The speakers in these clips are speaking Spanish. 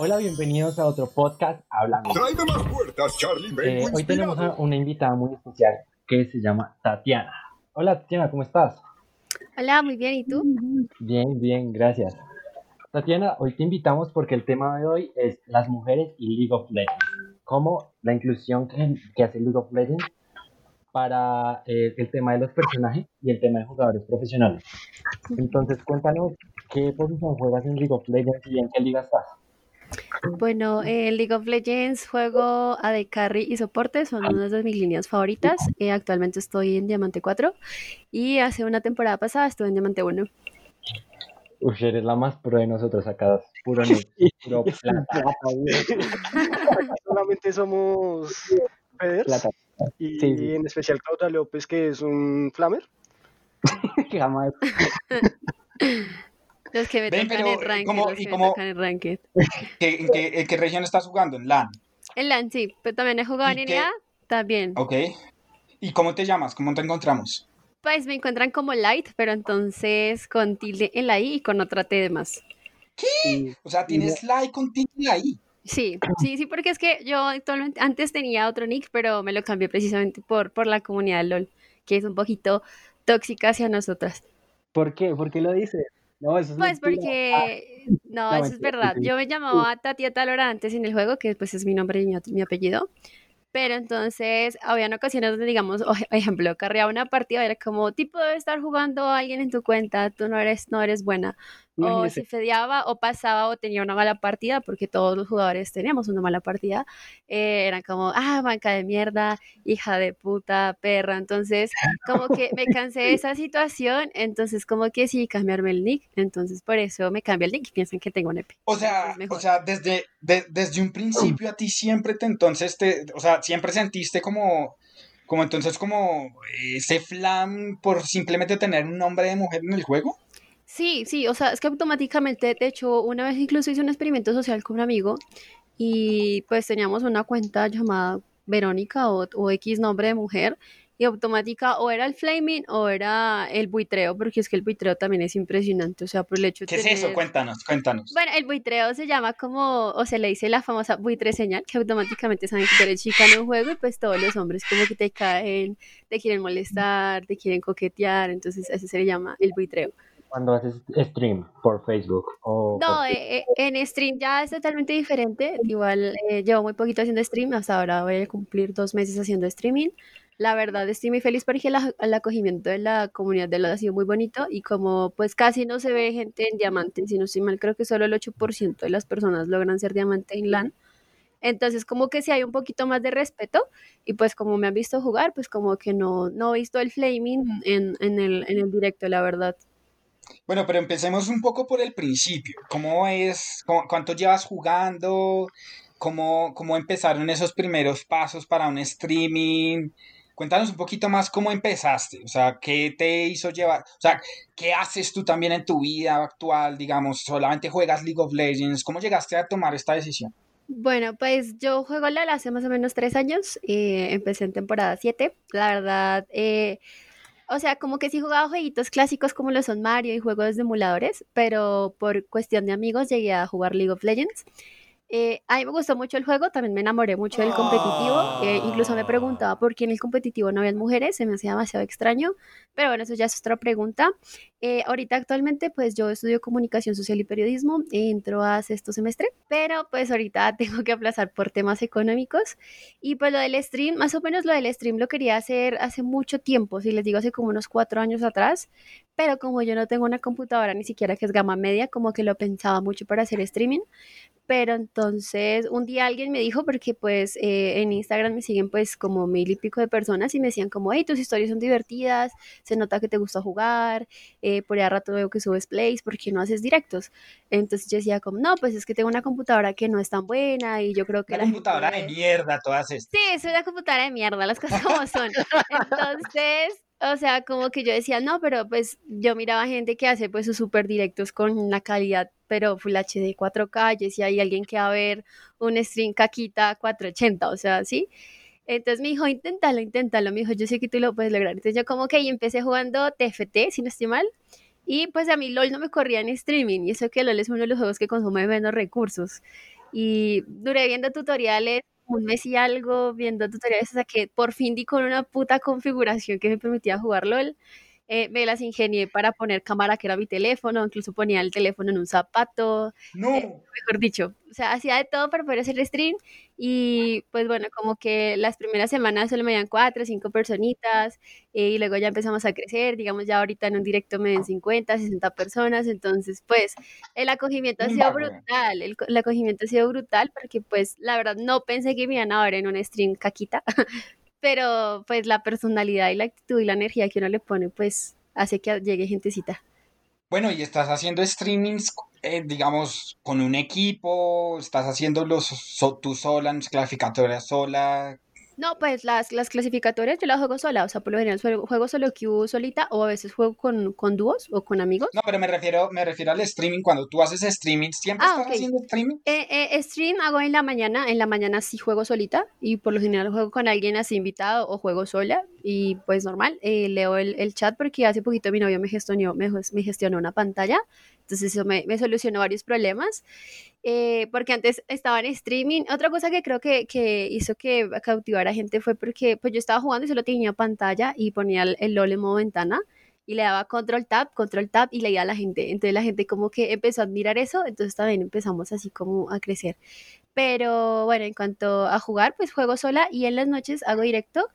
Hola, bienvenidos a otro podcast Hablando. más puertas, Charlie. Eh, hoy tenemos a una invitada muy especial que se llama Tatiana. Hola, Tatiana, ¿cómo estás? Hola, muy bien, ¿y tú? Bien, bien, gracias. Tatiana, hoy te invitamos porque el tema de hoy es las mujeres y League of Legends. Cómo la inclusión que, hace League of Legends para eh, el tema de los personajes y el tema de jugadores profesionales. Entonces, cuéntanos qué posición juegas en League of Legends y en qué liga estás. Bueno, en League of Legends juego AD Carry y soporte, son una de mis líneas favoritas. Eh, actualmente estoy en Diamante 4 y hace una temporada pasada estuve en Diamante 1. Uy, eres la más pro de nosotros acá, puro, puro plata. Solamente somos Feders y en especial Claudia López, que es un flamer. Jamás. Los que me Ven, tocan en ranked. ¿cómo, los que me tocan en ranked. ¿En qué, qué región estás jugando? ¿En LAN? En LAN, sí. Pero también he jugado en NA, también. Ok. ¿Y cómo te llamas? ¿Cómo te encontramos? Pues me encuentran como Light, pero entonces con tilde en la I y con otra T de más. ¿Qué? O sea, tienes Light con tilde en la I. Sí, sí, sí, porque es que yo actualmente, antes tenía otro nick, pero me lo cambié precisamente por, por la comunidad LOL, que es un poquito tóxica hacia nosotras. ¿Por qué? ¿Por qué lo dices? No, eso es Pues porque, no, eso es verdad. Yo me llamaba Tatia Talora antes en el juego, que pues es mi nombre y mi, apellido. Pero entonces, había ocasiones donde, digamos, o, ejemplo, carreaba una partida, era como, tipo, debe estar jugando a alguien en tu cuenta, tú no eres, no eres buena o se fedeaba o pasaba o tenía una mala partida, porque todos los jugadores teníamos una mala partida, eh, eran como, ah, banca de mierda, hija de puta, perra. Entonces, como que me cansé de esa situación, entonces como que sí, cambiarme el nick, entonces por eso me cambié el nick y piensan que tengo un EP. O sea, o sea desde, desde un principio a ti siempre te, entonces, te, o sea, siempre sentiste como como entonces como ese flam por simplemente tener un nombre de mujer en el juego? Sí, sí, o sea, es que automáticamente, de hecho, una vez incluso hice un experimento social con un amigo y pues teníamos una cuenta llamada Verónica o, X nombre de mujer y automática o era el flaming o era el buitreo, porque es que el buitreo también es impresionante, o sea, por el hecho de... ¿Qué es eso? Cuéntanos, cuéntanos. Bueno, el buitreo se llama como, o se le dice la famosa buitre señal, que automáticamente saben que eres chica en un juego y pues todos los hombres como que te caen, te quieren molestar, te quieren coquetear, entonces ese se le llama el buitreo cuando haces stream por Facebook? O no, eh, eh, en stream ya es totalmente diferente. Igual eh, llevo muy poquito haciendo stream, hasta ahora voy a cumplir dos meses haciendo streaming. La verdad estoy muy feliz porque el acogimiento de la comunidad de LOL ha sido muy bonito y como pues casi no se ve gente en diamante, si no estoy mal, creo que solo el 8% de las personas logran ser diamante en LAN. Entonces como que si hay un poquito más de respeto y pues como me han visto jugar, pues como que no, no he visto el flaming en, en, el, en el directo, la verdad. Bueno, pero empecemos un poco por el principio. ¿Cómo es, cuánto llevas jugando? ¿Cómo, ¿Cómo empezaron esos primeros pasos para un streaming? Cuéntanos un poquito más cómo empezaste, o sea, qué te hizo llevar, o sea, qué haces tú también en tu vida actual, digamos, solamente juegas League of Legends, ¿cómo llegaste a tomar esta decisión? Bueno, pues yo juego LOL hace más o menos tres años, eh, empecé en temporada 7, la verdad, eh, o sea, como que sí jugaba jueguitos clásicos como lo son Mario y juegos de emuladores, pero por cuestión de amigos llegué a jugar League of Legends. Eh, a mí me gustó mucho el juego, también me enamoré mucho del competitivo. Eh, incluso me preguntaba por qué en el competitivo no había mujeres, se me hacía demasiado extraño. Pero bueno, eso ya es otra pregunta. Eh, ahorita actualmente pues yo estudio comunicación social y periodismo, entro a sexto semestre, pero pues ahorita tengo que aplazar por temas económicos. Y pues lo del stream, más o menos lo del stream lo quería hacer hace mucho tiempo, si les digo hace como unos cuatro años atrás, pero como yo no tengo una computadora ni siquiera que es gama media, como que lo pensaba mucho para hacer streaming pero entonces un día alguien me dijo, porque pues eh, en Instagram me siguen pues como mil y pico de personas y me decían como, hey, tus historias son divertidas, se nota que te gusta jugar, eh, por ahí rato veo que subes plays, ¿por qué no haces directos? Entonces yo decía como, no, pues es que tengo una computadora que no es tan buena y yo creo que... Una computadora de mierda, todas estas. Sí, es una computadora de mierda, las cosas como son. Entonces o sea, como que yo decía, no, pero pues yo miraba gente que hace pues sus super directos con una calidad, pero Full HD 4K, yo decía, hay alguien que va a ver un stream caquita 480, o sea, ¿sí? Entonces me dijo, inténtalo, inténtalo, me dijo, yo sé que tú lo puedes lograr. Entonces yo como que empecé jugando TFT, si no estoy mal, Y pues a mí LOL no me corría en streaming, y eso que LOL es uno de los juegos que consume menos recursos. Y duré viendo tutoriales un mes y algo, viendo tutoriales hasta que por fin di con una puta configuración que me permitía jugar LOL eh, me las ingenié para poner cámara que era mi teléfono, incluso ponía el teléfono en un zapato. No. Eh, mejor dicho, o sea, hacía de todo para poder hacer stream y pues bueno, como que las primeras semanas solo me dan cuatro, cinco personitas eh, y luego ya empezamos a crecer, digamos ya ahorita en un directo me ven 50, 60 personas, entonces pues el acogimiento ha sido brutal, el, el acogimiento ha sido brutal porque pues la verdad no pensé que me iban a ver en un stream caquita, pero pues la personalidad y la actitud y la energía que uno le pone, pues hace que llegue gentecita. Bueno, y estás haciendo streamings, eh, digamos, con un equipo, estás haciendo los tú sola, clasificatorias sola, no, pues las, las clasificatorias yo las juego sola, o sea, por lo general juego solo Q solita o a veces juego con, con dúos o con amigos. No, pero me refiero, me refiero al streaming, cuando tú haces streaming, ¿siempre ah, estás haciendo streaming? Eh, eh, stream hago en la mañana, en la mañana sí juego solita y por lo general juego con alguien así invitado o juego sola y pues normal, eh, leo el, el, chat porque hace poquito mi novio me gestionó, me, me gestionó una pantalla, entonces eso me, me solucionó varios problemas eh, porque antes estaba en streaming. Otra cosa que creo que, que hizo que cautivara gente fue porque pues yo estaba jugando y solo tenía pantalla y ponía el, el LOL en modo ventana y le daba control tab, control tab y leía a la gente. Entonces la gente como que empezó a admirar eso, entonces también empezamos así como a crecer. Pero bueno, en cuanto a jugar, pues juego sola y en las noches hago directo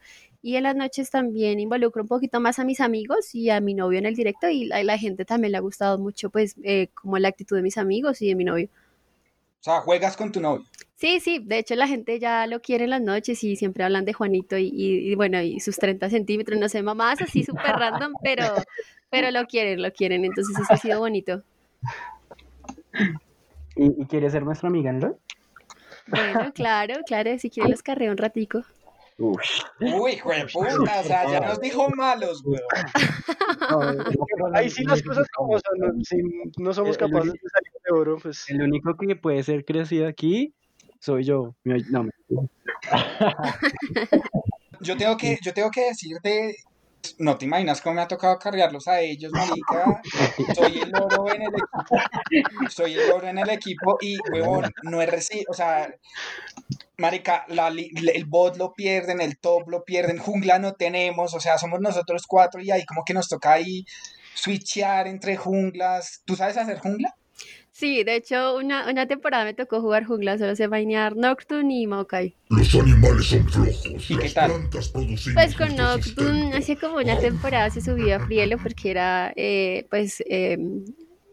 y en las noches también involucro un poquito más a mis amigos y a mi novio en el directo y a la gente también le ha gustado mucho pues eh, como la actitud de mis amigos y de mi novio. O sea, juegas con tu novio. Sí, sí, de hecho la gente ya lo quiere en las noches y siempre hablan de Juanito y, bueno, y sus 30 centímetros, no sé, mamás así súper random, pero, pero lo quieren, lo quieren, entonces eso ha sido bonito. ¿Y, y quiere ser nuestra amiga en LOL? Bueno, claro, claro, si quiere los carreo un ratico. Uy, güey, puta, o sea, ya nos dijo malos, güey. Ahí sí las cosas como son, si no somos capaces de salir de oro, pues. El único que puede ser crecido aquí soy yo. No, yo tengo que, yo tengo que decirte no te imaginas cómo me ha tocado cargarlos a ellos, marica. Soy el oro en el equipo. Soy el oro en el equipo y, huevón, no he recibido, o sea, marica, el bot lo pierden, el top lo pierden, jungla no tenemos, o sea, somos nosotros cuatro y ahí como que nos toca ahí switchear entre junglas. ¿Tú sabes hacer jungla? Sí, de hecho, una, una temporada me tocó jugar jungla, solo sé bailar Nocturne y Maokai. Los animales son flojos. ¿Y qué tal? Pues con Nocturne, hace como una temporada se subió a Frielo porque era, eh, pues, em,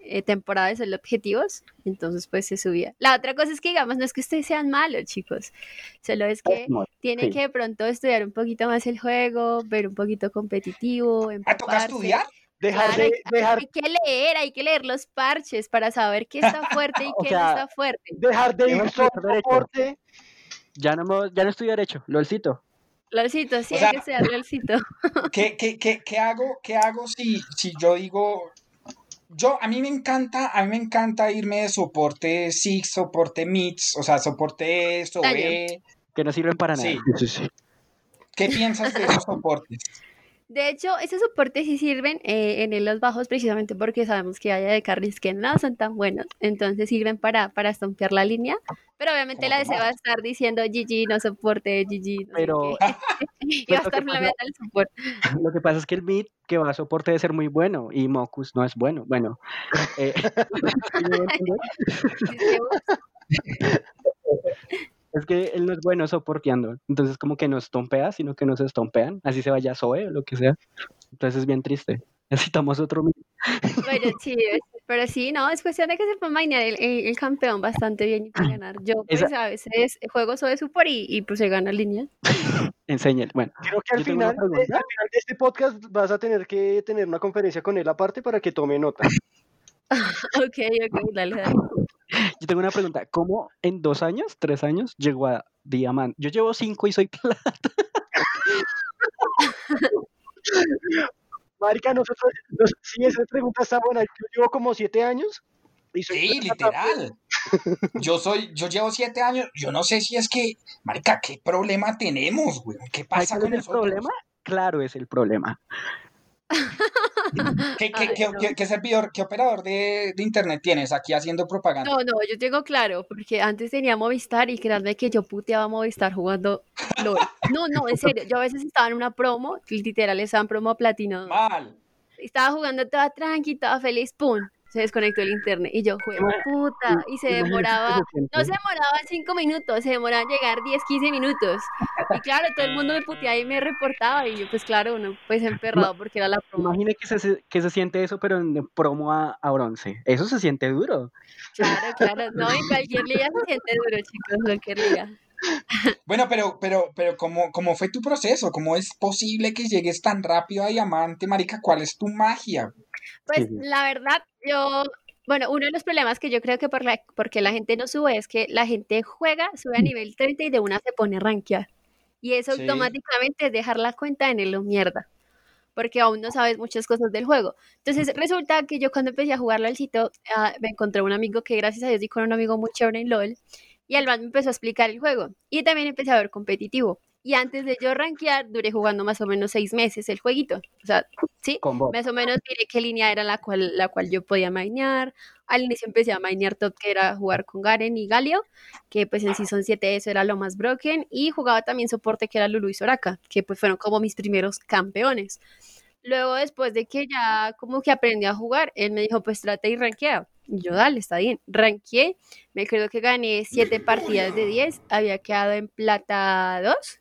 eh, temporada de solo objetivos, entonces pues se subía. La otra cosa es que digamos, no es que ustedes sean malos, chicos, solo es que tienen que de pronto estudiar un poquito más el juego, ver un poquito competitivo, ¿A toca estudiar? Dejar de, dejar... Hay que leer, hay que leer los parches para saber qué está fuerte y qué no está fuerte. Dejar de ir soporte. Ya no, ya no estoy derecho, LOLcito. LOLcito, sí, hay que ser LOLcito. ¿qué, qué, qué, qué, hago, qué hago si, si yo digo, yo, a mí me encanta, a mí me encanta irme de soporte Six, soporte Mix, o sea, soporte SOE. Que no sirven para nada. Sí. ¿Qué piensas de esos soportes? De hecho, esos soportes sí sirven eh, en los bajos precisamente porque sabemos que hay de carries que no son tan buenos. Entonces sirven para, para estompear la línea. Pero obviamente la DC va a estar diciendo GG, no soporte, GG. pero. y va a estar el soporte. Lo que pasa es que el mid que va a soporte debe ser muy bueno y Mocus no es bueno. Bueno. Eh, Es que él no es bueno soporteando. Entonces, como que no estompea, sino que nos estompean. Así se vaya Zoe o lo que sea. Entonces, es bien triste. Necesitamos otro. Bueno, sí, pero sí, no, es cuestión de que se pueda mainear el, el, campeón bastante bien y para ganar. Yo, pues, a veces juego Zoe Super y, y pues se gana línea. Enseñe, bueno. Creo que al final, de, al final de este podcast vas a tener que tener una conferencia con él aparte para que tome nota. ok, ok, dale, dale. Yo tengo una pregunta. ¿Cómo en dos años, tres años, llegó a diamante? Yo llevo cinco y soy plata. Marica, nosotros, sí, esa pregunta está buena. Yo llevo como siete años. Y soy sí, literal. Yo soy, yo llevo siete años. Yo no sé si es que, Marica, ¿qué problema tenemos, güey? ¿Qué pasa con el problema? Claro, es el problema. ¿Qué, qué, qué, qué, servidor, qué operador de, de, internet tienes aquí haciendo propaganda? No, no, yo tengo claro, porque antes tenía Movistar y créanme que yo puteaba Movistar jugando LOL. No, no, en serio, yo a veces estaba en una promo, literal, estaba en promo platino. Mal. Estaba jugando toda tranqui, toda feliz, pum, se desconectó el internet y yo juego puta y se demoraba, no se demoraba cinco minutos, se demoraba llegar 10, 15 minutos y claro, todo el mundo me puteaba y me reportaba y yo pues claro, uno pues emperrado porque era la promo. Imagine que se, que se siente eso pero en promo a, a, bronce, eso se siente duro. Claro, claro, no, en cualquier liga se siente duro chicos, en cualquier liga. Bueno, pero, pero, pero, ¿cómo, ¿cómo fue tu proceso? ¿Cómo es posible que llegues tan rápido a Diamante, Marica? ¿Cuál es tu magia? Pues la verdad, yo, bueno, uno de los problemas que yo creo que por la, porque la gente no sube es que la gente juega, sube a nivel 30 y de una se pone a rankear. Y eso automáticamente es dejar la cuenta en el mierda porque aún no sabes muchas cosas del juego. Entonces resulta que yo cuando empecé a jugarlo al sitio, ah, me encontré un amigo que gracias a Dios di con un amigo muy chévere en LOL, y al me empezó a explicar el juego. Y también empecé a ver competitivo. Y antes de yo rankear, duré jugando más o menos seis meses el jueguito. O sea, sí, más o menos diré qué línea era la cual, la cual yo podía mainear. Al inicio empecé a mainear top, que era jugar con Garen y Galio, que pues en Season 7 eso era lo más broken. Y jugaba también soporte, que era Lulu y Soraka, que pues fueron como mis primeros campeones. Luego, después de que ya como que aprendí a jugar, él me dijo, pues trata y rankea. Y yo, dale, está bien. Ranqueé, me acuerdo que gané siete partidas de 10, había quedado en plata 2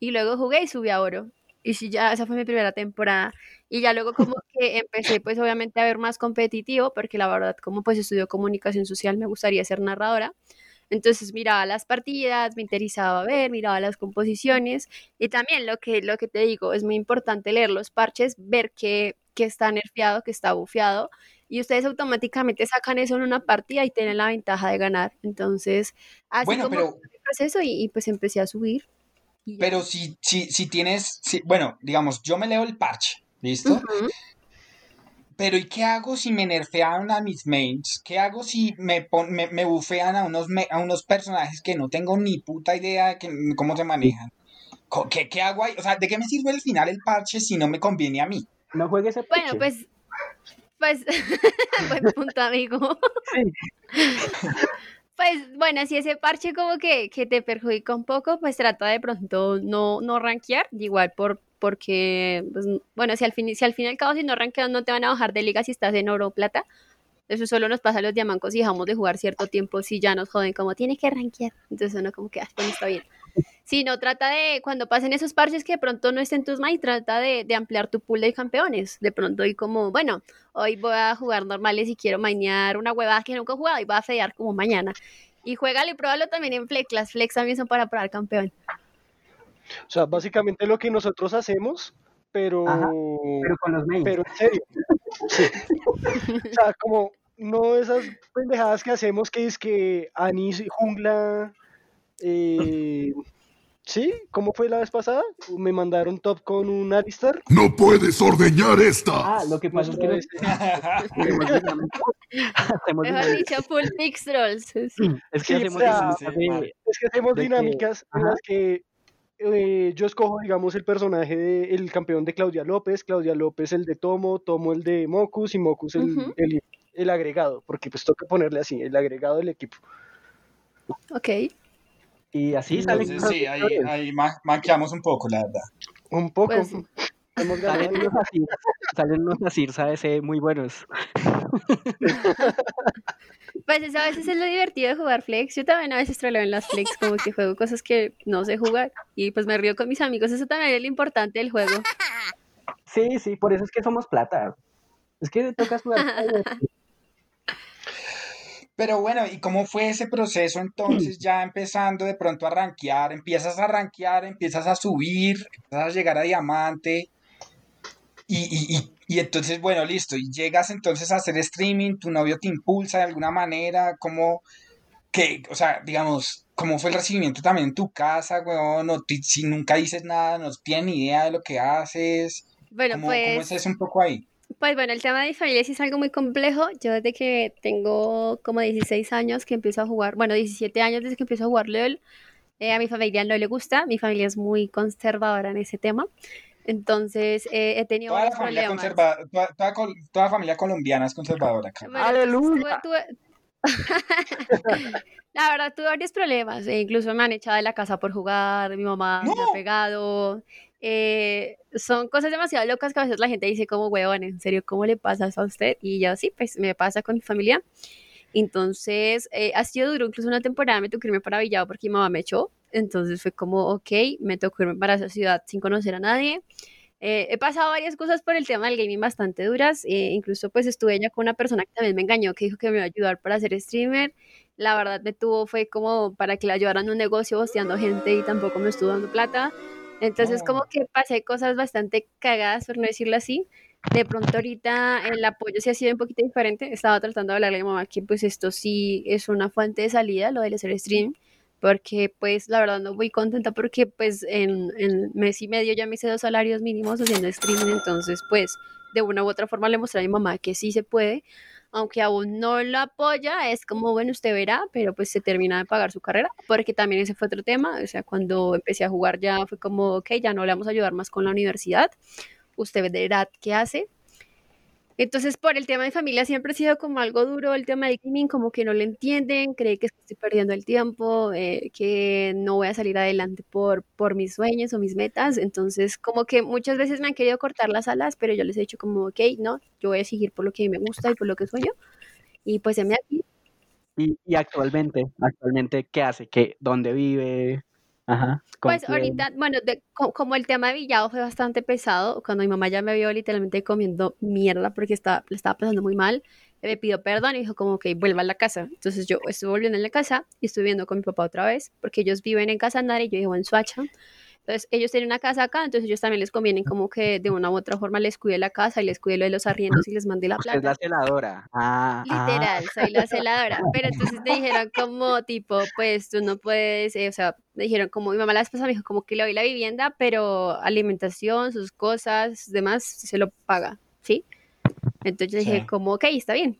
y luego jugué y subí a oro. Y sí, ya esa fue mi primera temporada. Y ya luego como que empecé pues obviamente a ver más competitivo, porque la verdad como pues estudio comunicación social me gustaría ser narradora. Entonces miraba las partidas, me interesaba ver, miraba las composiciones y también lo que, lo que te digo, es muy importante leer los parches, ver que, que está nerfeado, que está bufeado y ustedes automáticamente sacan eso en una partida y tienen la ventaja de ganar. Entonces, así bueno, como pero... el proceso y, y pues empecé a subir. Pero si, si, si tienes, si, bueno, digamos, yo me leo el parche, ¿listo? Pero ¿y qué hago si me nerfean a mis mains? ¿Qué hago si me, me, me bufean a unos, a unos personajes que no tengo ni puta idea de cómo se manejan? ¿Qué, ¿Qué hago ahí? O sea, ¿de qué me sirve al final el parche si no me conviene a mí? No juegues ese parche. Bueno, pues, pues, buen punto, amigo. Sí. Pues bueno, si ese parche como que, que, te perjudica un poco, pues trata de pronto no, no rankear, igual por, porque, pues, bueno, si al, fin, si al fin y al cabo si no rankeas no te van a bajar de liga si estás en oro o plata. Eso solo nos pasa a los diamancos y dejamos de jugar cierto tiempo si ya nos joden como tienes que rankear. Entonces uno como que, ah, está bien. Si no, trata de, cuando pasen esos parches que de pronto no estén tus mains, trata de, de, ampliar tu pool de campeones. De pronto y como, bueno, hoy voy a jugar normales y quiero mainear una huevada que nunca he jugado y voy a fedear como mañana. Y juégalo y pruébalo también en Flex. Las Flex también son para probar campeón. O sea, básicamente lo que nosotros hacemos, pero... pero con los mains. Pero en serio. o sea, como no esas pendejadas que hacemos que es que Anis jungla... Eh, ¿Sí? ¿Cómo fue la vez pasada? Me mandaron top con un Alistar. ¡No puedes ordeñar esta! Ah, lo que pasa es que... No Mejor dicho, full mix rolls. Es que hacemos, es que hacemos dinámicas en las que eh, yo escojo, digamos, el personaje del campeón de Claudia López, Claudia López el de Tomo, Tomo el de Mocus y Mocus el, el, el agregado, porque pues toca ponerle así, el agregado del equipo. Ok. Y así sale. Sí, ahí, ahí maqueamos un poco, la verdad. Un poco. Pues, salen unos así, salen unos así, ¿sabes? Eh, muy buenos. Pues eso a veces es lo divertido de jugar Flex. Yo también a veces troleo en las Flex, como que juego cosas que no sé jugar. Y pues me río con mis amigos. Eso también es lo importante del juego. Sí, sí, por eso es que somos plata. Es que tocas jugar. Pero bueno, ¿y cómo fue ese proceso entonces ya empezando de pronto a rankear? Empiezas a rankear, empiezas a subir, empiezas a llegar a diamante. Y, entonces, bueno, listo. Y llegas entonces a hacer streaming, tu novio te impulsa de alguna manera, ¿cómo, que, o sea, digamos, cómo fue el recibimiento también en tu casa, weón? No, si nunca dices nada, no tienes ni idea de lo que haces. Bueno, pues... ¿Cómo es eso un poco ahí? Pues bueno, el tema de mi familia sí es algo muy complejo. Yo desde que tengo como 16 años que empiezo a jugar, bueno, 17 años desde que empiezo a jugar LOL, eh, a mi familia no le gusta, mi familia es muy conservadora en ese tema. Entonces eh, he tenido Toda la varios familia problemas. conserva, toda, toda toda familia colombiana es conservadora acá. Bueno, ¡Aleluya! tuve- tuve- La verdad, tuve varios problemas. e incluso me han echado de la casa por jugar, mi mamá me ha ¡No! pegado. Eh, son cosas demasiado locas que a veces la gente dice como, huevón, ¿en serio cómo le pasa eso a usted? Y yo, sí, pues me pasa con mi familia. Entonces, eh, ha sido duro. Incluso una temporada me tocó irme para Villado porque mi mamá me echó. Entonces fue como, ok, me tocó irme para esa ciudad sin conocer a nadie. Eh, he pasado varias cosas por el tema del gaming bastante duras. eh, incluso pues estuve ya con una persona que también me engañó, que dijo que me iba a ayudar para ser streamer. La verdad me tuvo, fue como para que le ayudaran un negocio bosteando gente y tampoco me estuvo dando plata. Entonces como que pasé cosas bastante cagadas, por no decirlo así. De pronto ahorita el apoyo sí ha sido un poquito diferente. Estaba tratando de hablarle a mi mamá que pues esto sí es una fuente de salida, lo del hacer stream porque pues la verdad no voy contenta porque pues en, en mes y medio ya me hice dos salarios mínimos haciendo streaming, entonces pues de una u otra forma le mostré a mi mamá que sí se puede, aunque aún no lo apoya, es como bueno, usted verá, pero pues se termina de pagar su carrera, porque también ese fue otro tema, o sea, cuando empecé a jugar ya fue como, ok, ya no le vamos a ayudar más con la universidad, usted verá qué hace. Entonces, por el tema de familia siempre ha sido como algo duro, el tema del gaming, como que no lo entienden, cree que estoy perdiendo el tiempo, eh, que no voy a salir adelante por, por mis sueños o mis metas. Entonces, como que muchas veces me han querido cortar las alas, pero yo les he dicho como, ok, no, yo voy a seguir por lo que me gusta y por lo que sueño. Y pues se me aquí. Y, y actualmente, actualmente, ¿qué hace? ¿Qué, ¿Dónde vive? Ajá. ¿con Pues ahorita, bueno, de- co- como el tema de Villado fue bastante pesado, cuando mi mamá ya me vio literalmente comiendo mierda porque estaba, le estaba pasando muy mal, me pidió perdón y dijo como que vuelva a la casa. Entonces yo estuve volviendo a la casa y estuve viviendo con mi papá otra vez, porque ellos viven en Casanare y yo vivo en Suacha. Entonces ellos tienen una casa acá, entonces ellos también les conviene como que de una u otra forma les cuide la casa y les cuide lo de los arriendos y les mande la Usted es plata. la celadora. Ah, ah. Literal, soy la celadora. Pero entonces me dijeron como tipo, pues tú no puedes, eh, o sea, me dijeron como mi mamá la pasada me dijo como que le doy la vivienda, pero alimentación, sus cosas, demás, se lo paga, ¿sí? Entonces yo dije Sí. como, ok, está bien.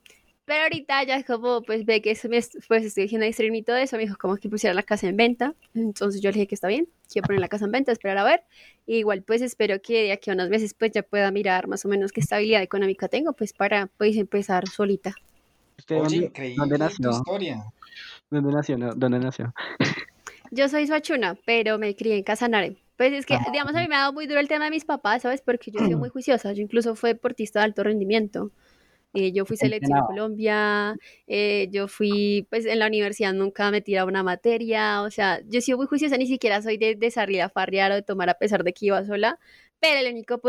Pero ahorita ya como, pues ve que eso me, pues estoy haciendo stream y todo eso, me dijo como que pusiera la casa en venta. Entonces yo le dije que está bien, quiero poner la casa en venta, esperar a ver. Y igual pues espero que de aquí a unos meses pues ya pueda mirar más o menos qué estabilidad económica tengo, pues para pues empezar solita. ¿Usted Oye, dónde, increíble dónde tu nació? historia. ¿Dónde nació? No, ¿Dónde nació? Yo soy suachuna, pero me crié en Casanare. Pues es que, Ah. digamos, a mí me ha dado muy duro el tema de mis papás, ¿sabes? Porque yo he sido muy juiciosa. Yo incluso fui deportista de alto rendimiento. Eh, yo fui selección Entrenaba. Colombia, eh, yo fui, pues en la universidad nunca me tiraba una materia, o sea, yo he sido muy juiciosa, ni siquiera soy de, de salir a farrear o de tomar a pesar de que iba sola, pero el único,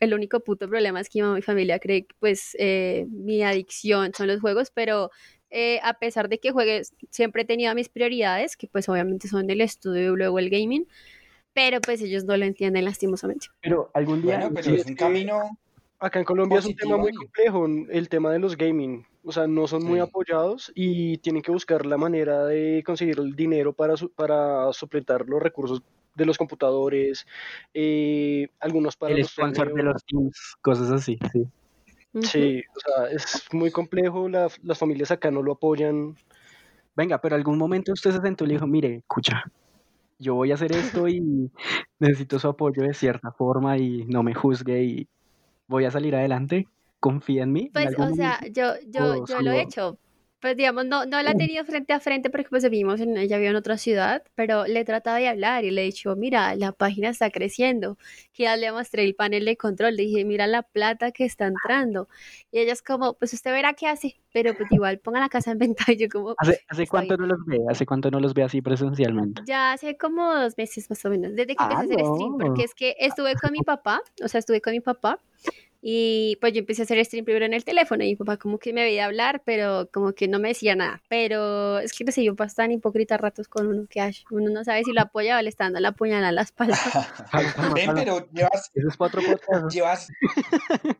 el único puto problema es que mi familia cree que pues eh, mi adicción son los juegos, pero eh, a pesar de que juegue, siempre he tenido mis prioridades, que pues obviamente son el estudio y luego el gaming, pero pues ellos no lo entienden lastimosamente. Pero algún día. Bueno, pero sí, es un que- camino. Acá en Colombia es un tema muy complejo, el tema de los gaming. O sea, no son muy apoyados y tienen que buscar la manera de conseguir el dinero para, su- para supletar los recursos de los computadores, eh, algunos para el los sponsor de torneos. los teams, cosas así, sí. Sí, o sea, es muy complejo, la- las familias acá no lo apoyan. Venga, pero algún momento usted se sentó y le dijo, mire, escucha, yo voy a hacer esto y necesito su apoyo de cierta forma y no me juzgue y voy a salir adelante. Confía en mí. Pues, o sea, yo, yo, yo lo he hecho. Pues, digamos, no, no la he tenido frente a frente porque pues vivimos en, ella vive en otra ciudad, pero le he tratado de hablar y le he dicho, mira, la página está creciendo. Que ya le mostré el panel de control, le dije, mira la plata que está entrando. Y ella es como, pues usted verá qué hace, pero pues igual ponga la casa en venta. Y yo como, ¿Hace, hace está cuánto no los ve? ¿Hace cuánto no los ve así presencialmente? Ya hace como dos meses más o menos, desde que empecé Ah, a hacer stream, no. porque es que estuve con mi papá, o sea, estuve con mi papá y pues yo empecé a hacer stream primero en el teléfono y mi papá como que me veía hablar, pero como que no me decía nada. Pero es que no sé, yo paso tan hipócrita a ratos con uno que uno no sabe si lo apoya o le está dando la puñalada a la espalda. Ven, pero llevas, Eso es para otro podcast. llevas,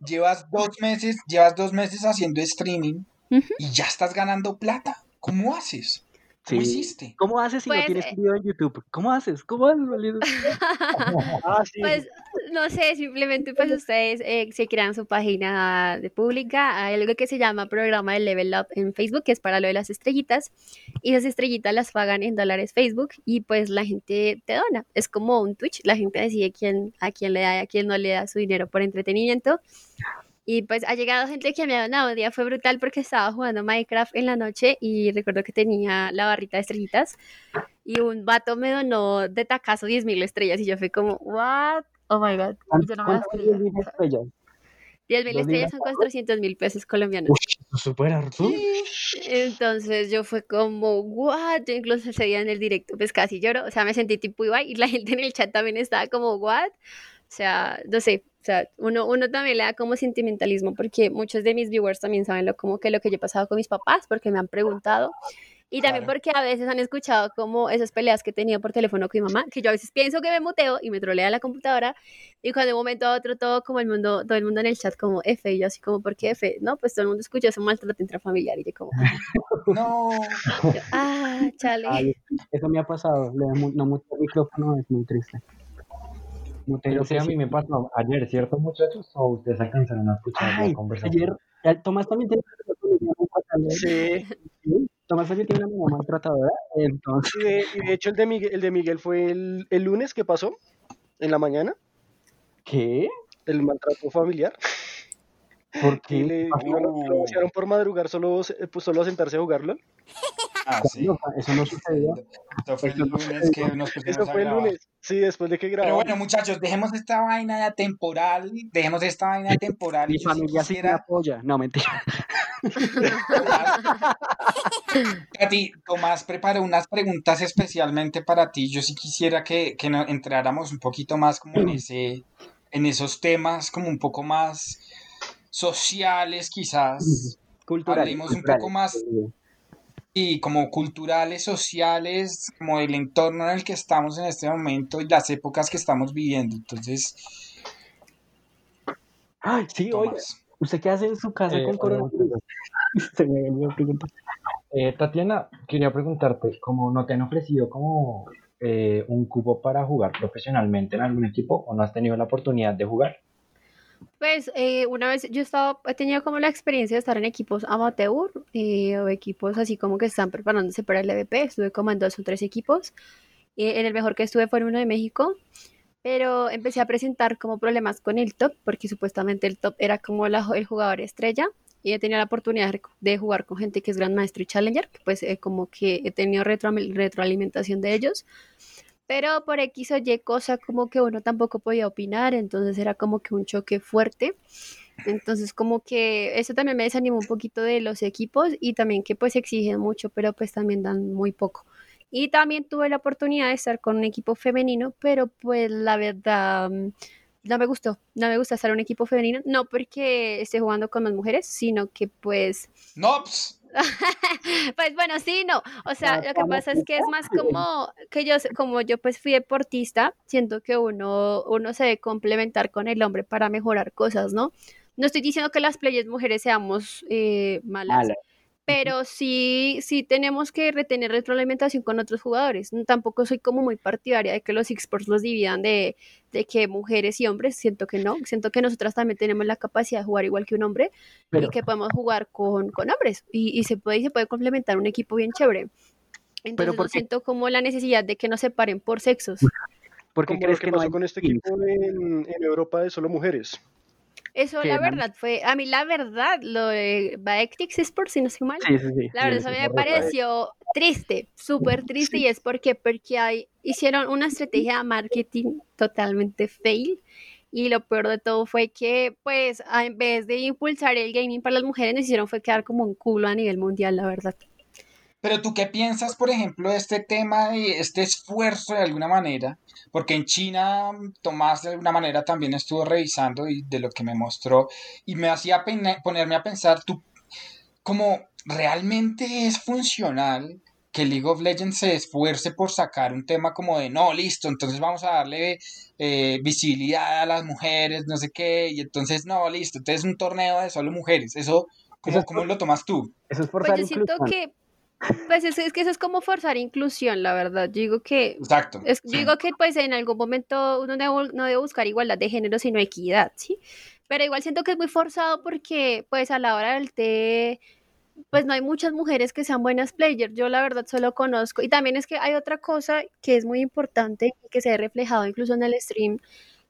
llevas dos meses, llevas dos meses haciendo streaming y ya estás ganando plata. ¿Cómo haces? ¿Cómo hiciste? ¿Cómo haces si Pues, no tienes eh, un video en YouTube? ¿Cómo haces? ¿Cómo haces, Valido? Ah, sí. Pues no sé, simplemente pues ustedes eh, se crean su página de pública. Hay algo que se llama programa de Level Up en Facebook, que es para lo de las estrellitas. Y esas estrellitas las pagan en dólares Facebook y pues la gente te dona. Es como un Twitch, la gente decide quién, a quién le da y a quién no le da su dinero por entretenimiento. Y pues ha llegado gente que me ha donado. Un día fue brutal porque estaba jugando Minecraft en la noche y recuerdo que tenía la barrita de estrellitas y un vato me donó de tacazo 10 mil estrellas y yo fui como, what? Oh my god. Y yo no me las ¿Cuántas creía. mil estrellas? 10 mil ¿Dos mil estrellas son 400 mil pesos colombianos. Uy, súper harto. Entonces yo fue como, what? Yo incluso ese día en el directo pues casi lloro. O sea, me sentí tipo igual y la gente en el chat también estaba como, what? O sea, no sé, o sea, uno, uno también le da como sentimentalismo porque muchos de mis viewers también saben lo, como que lo que yo he pasado con mis papás porque me han preguntado y también Claro. porque a veces han escuchado como esas peleas que tenía por teléfono con mi mamá, que yo a veces pienso que me muteo y me trolea la computadora y cuando de un momento a otro todo como el mundo, todo el mundo en el chat como F y yo así como, ¿por qué F? No, pues todo el mundo escucha ese maltrato intrafamiliar y yo como, No. yo, ah, chale. Ay, eso me ha pasado. No mucho el micrófono, es muy triste. Pero sí, a mí me pasó ayer, ¿cierto, muchachos? ¿O ustedes alcanzaron a escuchar Ay, la conversación? ayer, eh, Tomás también tiene una. Sí. Sí, Tomás también tiene una mamá maltratadora. Entonces, Y de, y de hecho el de Miguel, el de Miguel fue el, el lunes que pasó, en la mañana, ¿qué? el maltrato familiar. ¿Por qué? le Ah, lo, lo por madrugar solo, pues, solo a sentarse a jugarlo. Ah, sí. no, Eso no sucedió. Esto fue el lunes que nos pusimos Eso a fue el lunes. Sí, después de que Pero grabamos. bueno, muchachos, dejemos esta vaina de temporal. Dejemos esta vaina de temporal. Mi familia sí me quisiera- apoya. No, mentira. A ti, Tomás preparó unas preguntas especialmente para ti. Yo sí quisiera que, que entráramos un poquito más como en ese, en esos temas, como un poco más sociales, quizás, Cultural. Hablemos un poco más. Y como culturales, sociales, como el entorno en el que estamos en este momento y las épocas que estamos viviendo. Entonces, Ay, sí. Tomás. ¿Usted qué hace en su casa Eh, con coronavirus? muchachos. Se me olvidó preguntar. Eh, Tatiana, quería preguntarte, ¿cómo no te han ofrecido como eh, un cupo para jugar profesionalmente en algún equipo o no has tenido la oportunidad de jugar? Pues eh, una vez yo he estado, he tenido como la experiencia de estar en equipos amateur eh, o equipos así como que están preparándose para el EVP. Estuve como en dos o tres equipos. Eh, en el mejor que estuve fue en uno de México. Pero empecé a presentar como problemas con el top, porque supuestamente el top era como la- el jugador estrella. Y he tenido la oportunidad de jugar con gente que es Gran Maestro y Challenger, que pues eh, como que he tenido retro- retroalimentación de ellos. Pero por X o Y cosa como que uno tampoco podía opinar, entonces era como que un choque fuerte. Entonces como que eso también me desanimó un poquito de los equipos y también que pues exigen mucho, pero pues también dan muy poco. Y también tuve la oportunidad de estar con un equipo femenino, pero pues la verdad mm, no me gustó, no me gusta estar en un equipo femenino, no porque esté jugando con más mujeres, sino que pues ¡Nops! pues bueno, sí, no. O sea, lo que ¿cómo pasa es que es más como que yo, como yo pues fui deportista, siento que uno, uno se debe complementar con el hombre para mejorar cosas, ¿no? No estoy diciendo que las players mujeres seamos eh, malas, Mala. Pero sí, sí tenemos que retener retroalimentación con otros jugadores. Tampoco soy como muy partidaria de que los esports los dividan de, de que mujeres y hombres, siento que no, siento que nosotras también tenemos la capacidad de jugar igual que un hombre Pero- y que podemos jugar con, con hombres y, y se puede y se puede complementar un equipo bien chévere. Entonces ¿por no siento como la necesidad de que nos separen por sexos. ¿Por qué crees lo que, que no hay con este equipo en, en Europa de solo mujeres. Eso la man- verdad fue, a mí la verdad, lo de Baectix Sports, si no estoy mal, Sí, sí, sí. La verdad, eso me pareció triste, súper triste, y es porque, porque hay, hicieron una estrategia de marketing totalmente fail. Y lo peor de todo fue que, pues, en vez de impulsar el gaming para las mujeres, nos hicieron fue quedar como un culo a nivel mundial, la verdad. Pero tú qué piensas, por ejemplo, de este tema y este esfuerzo de alguna manera, porque en China Tomás de alguna manera también estuvo revisando y de lo que me mostró y me hacía ponerme a pensar, tú, como realmente es funcional que League of Legends se esfuerce por sacar un tema como de, no, listo, entonces vamos a darle eh, visibilidad a las mujeres, no sé qué, y entonces, no, listo, entonces un torneo de solo mujeres, eso, Eso ¿cómo, lo tomas tú? Eso es Pues yo siento inclusión. que, Pues es, es que eso es como forzar inclusión, la verdad. Yo digo que Exacto. Es, sí. Digo que pues en algún momento uno no debe, no debe buscar igualdad de género, sino equidad, ¿sí? Pero igual siento que es muy forzado porque pues a la hora del té, pues no hay muchas mujeres que sean buenas players. Yo la verdad solo conozco. Y también es que hay otra cosa que es muy importante y que se ha reflejado incluso en el stream,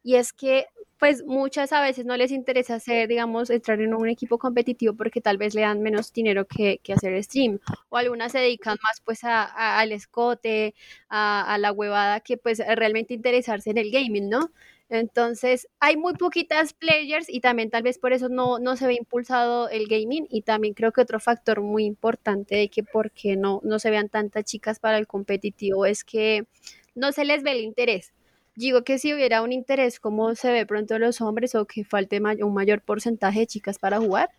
y es que pues muchas a veces no les interesa hacer, digamos, entrar en un equipo competitivo porque tal vez le dan menos dinero que, que hacer stream. O algunas se dedican más pues a, al escote, a, a la huevada que pues realmente interesarse en el gaming, ¿no? Entonces, hay muy poquitas players y también tal vez por eso no, no se ve impulsado el gaming y también creo que otro factor muy importante de que por qué no, no se vean tantas chicas para el competitivo es que no se les ve el interés. Digo que si hubiera un interés como se ve pronto los hombres o que falte may- un mayor porcentaje de chicas para jugar,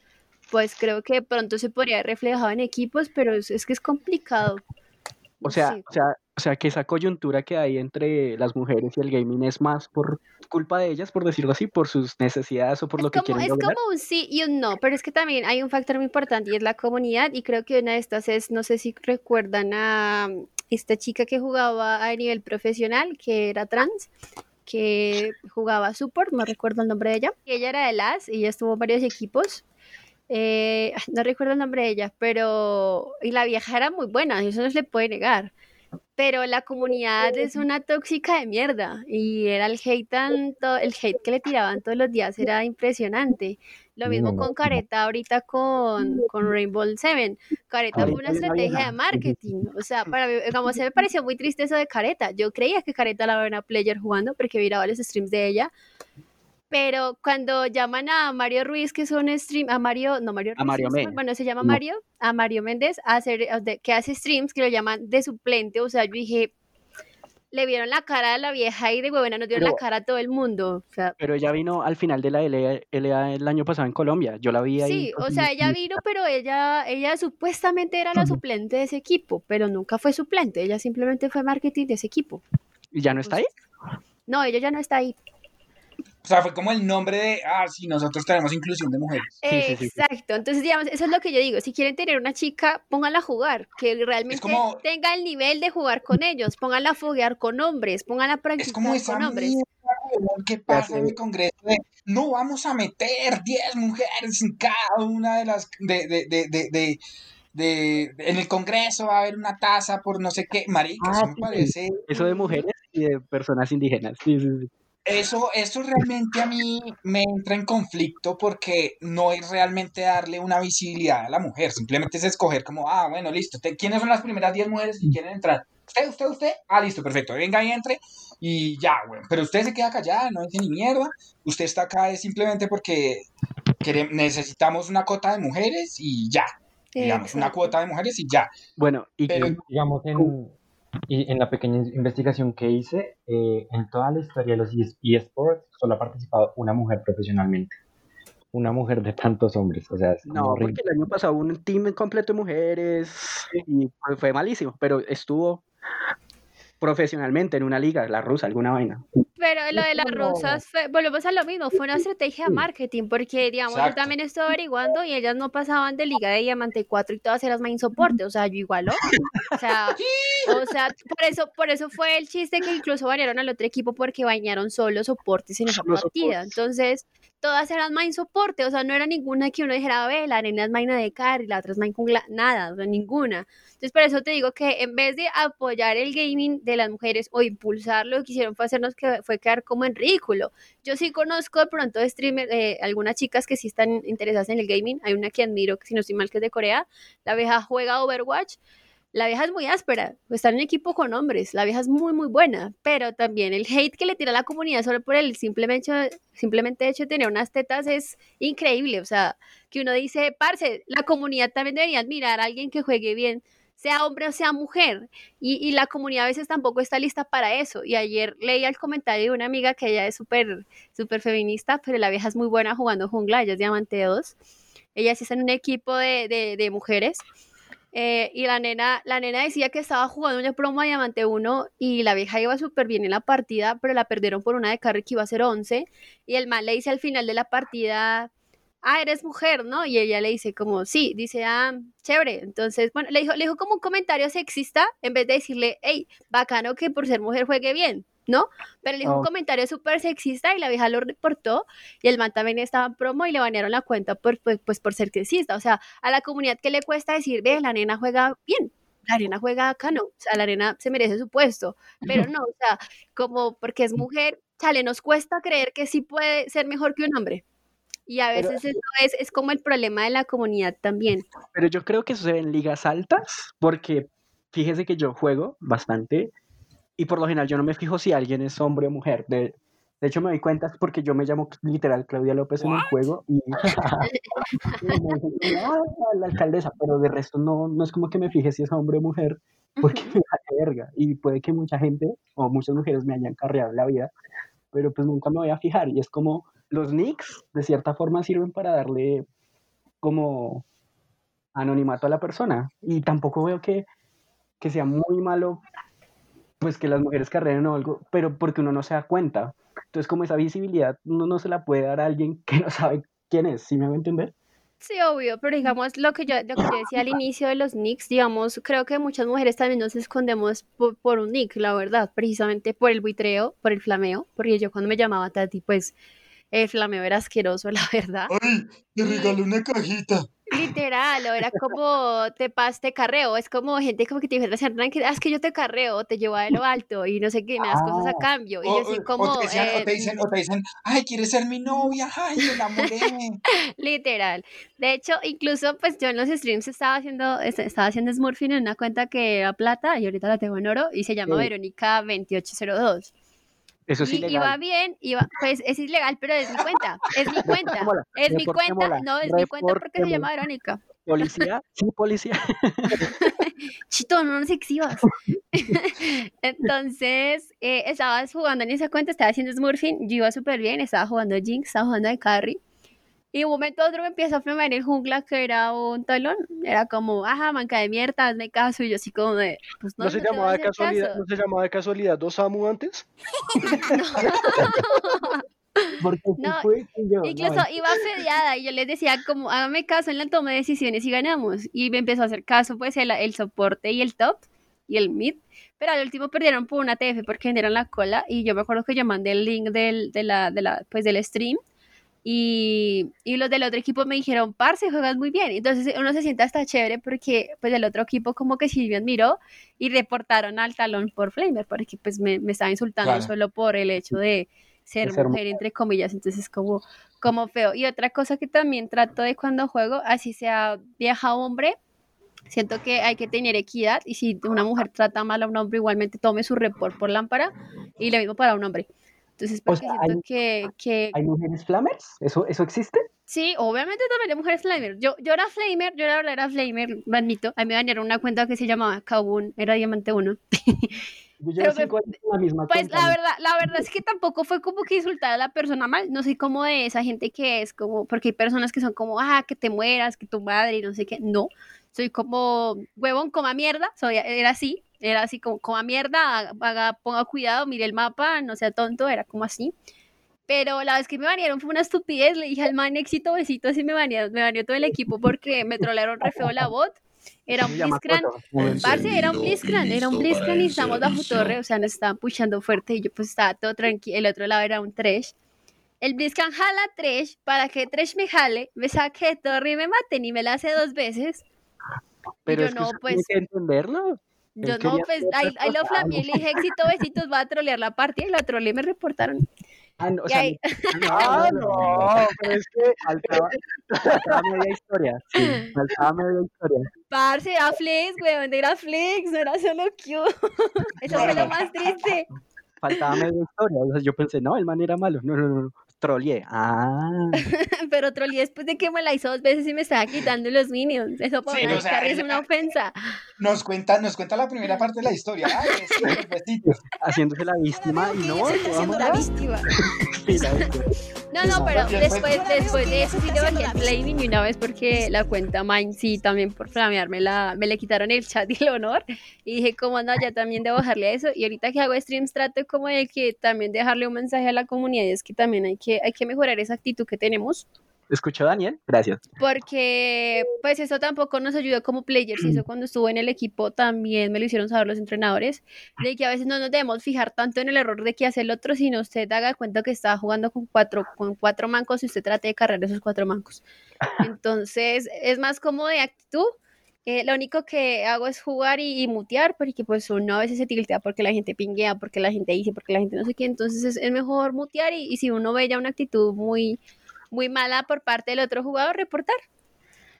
pues creo que pronto se podría ver reflejado en equipos, pero es, es que es complicado. O sea, o sea, o sea, que esa coyuntura que hay entre las mujeres y el gaming es más por culpa de ellas, por decirlo así, por sus necesidades o por Es lo que como, quieren es lograr. como un sí y un no, pero es que también hay un factor muy importante y es la comunidad y creo que una de estas es, no sé si recuerdan a esta chica que jugaba a nivel profesional, que era trans, que jugaba support, no recuerdo el nombre de ella, ella era de las y ella estuvo en varios equipos. eh, no recuerdo el nombre de ella, pero y la vieja era muy buena, eso no se le puede negar. Pero la comunidad es una tóxica de mierda y era el hate tanto, el hate que le tiraban todos los días era impresionante. Lo mismo con. Careta ahorita con, con Rainbow Seven. Careta fue una es una estrategia de marketing. O sea, para mí, digamos, se me pareció muy triste eso de Careta. Yo creía que Careta la buena player jugando porque miraba los streams de ella. Pero cuando llaman a Mario Ruiz, que es un stream, a Mario, no Mario Ruiz, A Mario. Méndez. bueno, se llama No. Mario, a Mario Méndez, a hacer, que hace streams, que lo llaman de suplente, o sea, yo dije, le vieron la cara a la vieja y de huevona nos dieron la cara a todo el mundo, o sea, Pero ella vino al final de la LA, LA el año pasado en Colombia. Yo la vi ahí. sí, o sea, ella vino, pero ella, ella supuestamente era la suplente de ese equipo, pero nunca fue suplente, ella simplemente fue marketing de ese equipo. ¿Y ya no está ahí? No, ella ya no está ahí. O sea, fue como el nombre de, ah, sí, nosotros tenemos inclusión de mujeres. Sí, sí, sí, sí. Exacto, entonces digamos, eso es lo que yo digo, si quieren tener una chica, pónganla a jugar, que realmente como- tenga el nivel de jugar con ellos, pónganla a foguear con hombres, pónganla a Es practicar como esa con hombres. que pasa en el Congreso de, no vamos a meter 10 mujeres en cada una de las, de, de, de, de, de- de- en el Congreso va a haber una taza por no sé qué, marica, Ah, eso me parece, Eso de mujeres y de personas indígenas. Sí, sí, sí. Eso, eso realmente a mí me entra en conflicto porque no es realmente darle una visibilidad a la mujer, simplemente es escoger como, ah, bueno, listo, te- ¿quiénes son las primeras 10 mujeres que quieren entrar? ¿Usted, usted, usted? Ah, listo, perfecto, venga y entre y ya, güey, pero usted se queda callada, no dice ni mierda, usted está acá es simplemente porque necesitamos una cuota de mujeres y ya, digamos, una cuota de mujeres y ya. Bueno, y Pero- que- Digamos, en, y en la pequeña investigación que hice, eh, en toda la historia de los eS- eSports solo ha participado una mujer profesionalmente. Una mujer de tantos hombres. O sea, es no, horrible. porque el año pasado hubo un team completo de mujeres y fue malísimo, pero estuvo profesionalmente en una liga, la rusa, alguna vaina. Pero lo de las rosas, fue, volvemos a lo mismo, fue una estrategia de marketing, porque digamos, yo también estoy averiguando y ellas no pasaban de Liga de Diamante 4 y todas eran main soporte, o sea, yo igualó. O sea, o sea, por eso, por eso fue el chiste que incluso bañaron al otro equipo porque bañaron solo soportes en esa partida. Entonces, todas eran main soporte, o sea, no era ninguna que uno dijera, ve, la arena es main de carry, la otra es main jungla, nada, o sea, ninguna. Entonces, por eso te digo que en vez de apoyar el gaming de las mujeres o impulsarlo, lo que hicieron fue hacernos que fue quedar como en ridículo. Yo sí conozco de pronto streamer, eh, algunas chicas que sí están interesadas en el gaming. Hay una que admiro, si no estoy mal, que es de Corea. La vieja juega Overwatch. La vieja es muy áspera, está en equipo con hombres, la vieja es muy muy buena, pero también el hate que le tira a la comunidad solo por el simplemente, simplemente hecho de tener unas tetas es increíble, o sea, que uno dice, parce, la comunidad también debería admirar a alguien que juegue bien, sea hombre o sea mujer, y, y la comunidad a veces tampoco está lista para eso, y ayer leía el comentario de una amiga que ella es súper súper feminista, pero la vieja es muy buena jugando jungla, ella es diamante 2, ella sí está en un equipo de, de mujeres, eh, y la nena, la nena decía que estaba jugando una promo a Diamante 1 y la vieja iba súper bien en la partida, pero la perdieron por una de carry que iba a ser 11. Y el man le dice al final de la partida, ah, eres mujer, ¿no? Y ella le dice como, sí, dice, ah, chévere. Entonces, bueno, le dijo, le dijo como un comentario sexista en vez de decirle, hey, bacano que por ser mujer juegue bien, ¿no? Pero le dijo un comentario súper sexista y la vieja lo reportó y el man también estaba en promo y le banearon la cuenta por, pues, pues, por ser sexista. O sea, a la comunidad que le cuesta decir, ve, la nena juega bien. La arena juega bacano, o sea, la arena se merece su puesto, pero no, o sea, como porque es mujer, chale, nos cuesta creer que sí puede ser mejor que un hombre. Y a Pero- veces eso es, es como el problema de la comunidad también. Pero yo creo que eso se ve en ligas altas, porque fíjese que yo juego bastante y por lo general yo no me fijo si alguien es hombre o mujer. De, de hecho, me doy cuenta porque yo me llamo literal Claudia López en el juego y, y me dicen, "Ah, la alcaldesa, pero de resto no, no es como que me fije si es hombre o mujer, porque me da verga. Y puede que mucha gente o muchas mujeres me hayan carreado la vida, pero pues nunca me voy a fijar. Y es como los nicks, de cierta forma, sirven para darle como anonimato a la persona. Y tampoco veo que, que sea muy malo, pues que las mujeres carreen o algo, pero porque uno no se da cuenta. Entonces, como esa visibilidad, uno no se la puede dar a alguien que no sabe quién es, ¿sí me va a entender? Sí, obvio, pero digamos lo que yo, lo que yo decía al inicio de los nicks, digamos, creo que muchas mujeres también nos escondemos por, por un nick, la verdad, precisamente por el buitreo, por el flameo, porque yo cuando me llamaba Tati, pues el flameo era asqueroso, la verdad. Ay, te regalé una cajita. Literal, o era como te pas, te carreo, es como gente como que te dice, que "Ah, es que yo te carreo, te llevo de lo alto y no sé qué, me das cosas a Ah. cambio. Y O, yo así como, o te decían, o te eh, dicen, o te dicen, ay, ¿quieres ser mi novia? Ay, me enamoré. Literal. De hecho, incluso pues yo en los streams estaba haciendo, est- estaba haciendo smurfing en una cuenta que era plata y ahorita la tengo en oro y se llama Sí. Verónica 2802. Eso es y ilegal. bien, iba, pues es ilegal, pero es mi cuenta, es mi cuenta, es mi cuenta, no, es mi cuenta porque se llama. Verónica. Policía, sí, policía. Chito, no nos exhibas. Entonces, eh, estabas jugando en esa cuenta, estaba haciendo smurfing, yo iba súper bien, estaba jugando Jinx, estaba jugando de carry. Y un momento a otro me empieza a flamear el jungla que era un talón. Era como, ajá, manca de mierda, hazme caso. Y yo así como de, pues no, ¿No, se no llamaba de casualidad, caso. ¿No se llamaba de casualidad dos Amu antes? Porque sí No, fue que yo, no, Incluso iba fedeada y yo les decía como, hágame caso en la toma de decisiones y ganamos. Y me empezó a hacer caso pues el, el soporte y el top y el mid. Pero al último perdieron por una TF porque vendieron la cola y yo me acuerdo que yo mandé el link del, de la, de la, pues, del stream y, y los del otro equipo me dijeron, parce, juegas muy bien. Entonces uno se siente hasta chévere porque pues el otro equipo como que sí me admiró y reportaron al talón por Flamer porque pues me, me estaba insultando Claro. solo por el hecho de ser De ser mujer, entre comillas. Entonces como, como feo. Y otra cosa que también trato de cuando juego, así sea vieja o hombre, siento que hay que tener equidad y si una mujer trata mal a un hombre, igualmente tome su report por lámpara y lo mismo para un hombre. Entonces, porque sea, siento hay- que, que ¿Hay mujeres flamers? ¿Eso, ¿Eso existe? sí, obviamente también hay mujeres flamer. Yo, yo era flamer, yo era, era flamer, lo admito. A mí me bañaron una cuenta que se llamaba Kabun, era Diamante 1. Yo Pero cinco años la misma Pues cuenta, la verdad, la verdad es que tampoco fue como que insultar a la persona mal, no soy como de esa gente que es como, porque hay personas que son como, ah, que te mueras, que tu madre y no sé qué, no, soy como, huevón, coma mierda, soy, era así, era así como, coma mierda, haga, ponga cuidado, mire el mapa, no sea tonto, era como así. Pero la vez que me banearon fue una estupidez, le dije al man éxito, besito, así me banearon, me baneó todo el equipo porque me trolearon re feo la bot, era un Blitzcrank. Parce, era un Blitzcrank, era un Blitzcrank y estamos bajo torre, o sea, nos estaban pushando fuerte y yo pues estaba todo tranquilo, el otro lado era un Thresh. El Blitzcrank jala a Thresh para que Thresh me jale, me saque de torre y me maten y me la hace dos veces. Pero yo es que no, pues- tiene que entenderlo. Yo no, pues ahí, lo y le dije éxito, besitos, va a trolear la partida y la troleé y me reportaron. Ah, no, o sea, Ah, no, pero es que faltaba, faltaba media historia. Sí, faltaba media historia. Parce, era Flex, weón, era Flex, no era solo Q. Eso fue lo más triste. Faltaba media historia. O sea, yo pensé, no, el man era malo. No, no, no. No. Troleé. Ah. Pero troleé después de que me la hizo dos veces y me estaba quitando los minions. Eso para Sí, una o sea, es una ofensa. Nos cuenta, nos cuenta la primera parte de la historia. Ay, besitos. Haciéndose la víctima y no, haciendo la víctima. Sí, la víctima. No, no, pero después- después, de eso sí le bajé el flaming y una vez porque la cuenta Mine sí también por flamearme la, me le quitaron el chat y el honor. Y dije como no, ya también debo bajarle a eso y ahorita que hago streams trato como de que también dejarle un mensaje a la comunidad y es que también hay que, hay que mejorar esa actitud que tenemos ¿Escuchó Daniel? Gracias. Porque pues eso tampoco nos ayudó como players, y eso cuando estuve en el equipo también me lo hicieron saber los entrenadores, de que a veces no nos debemos fijar tanto en el error de que hace el otro, sino usted haga cuenta que está jugando con cuatro, con cuatro mancos y usted trate de cargar esos cuatro mancos. Entonces es más como de actitud. Eh, lo único que hago es jugar y, y, mutear, porque pues uno a veces se tiltea porque la gente pinguea, porque la gente dice, porque la gente no sé qué, entonces es, es mejor mutear y, y si uno ve ya una actitud muy, muy mala por parte del otro jugador, reportar.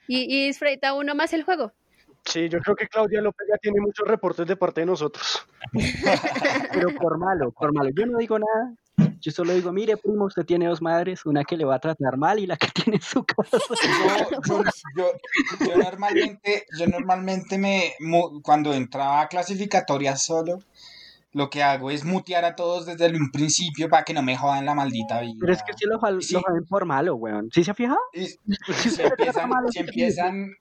Y, y disfruta uno más el juego. Sí, yo creo que Claudia López ya tiene muchos reportes de parte de nosotros. Pero por malo, por malo. Yo no digo nada. Yo solo digo, mire, primo, usted tiene dos madres, una que le va a tratar mal y la que tiene en su casa. Yo, yo, yo, yo normalmente, yo normalmente me, cuando entraba a clasificatoria solo, lo que hago es mutear a todos desde un principio para que no me jodan la maldita vida. Pero es que si lo, sí. lo joden por malo, weón. ¿Sí se ha fijado? Y, si, empiezan, si, empiezan,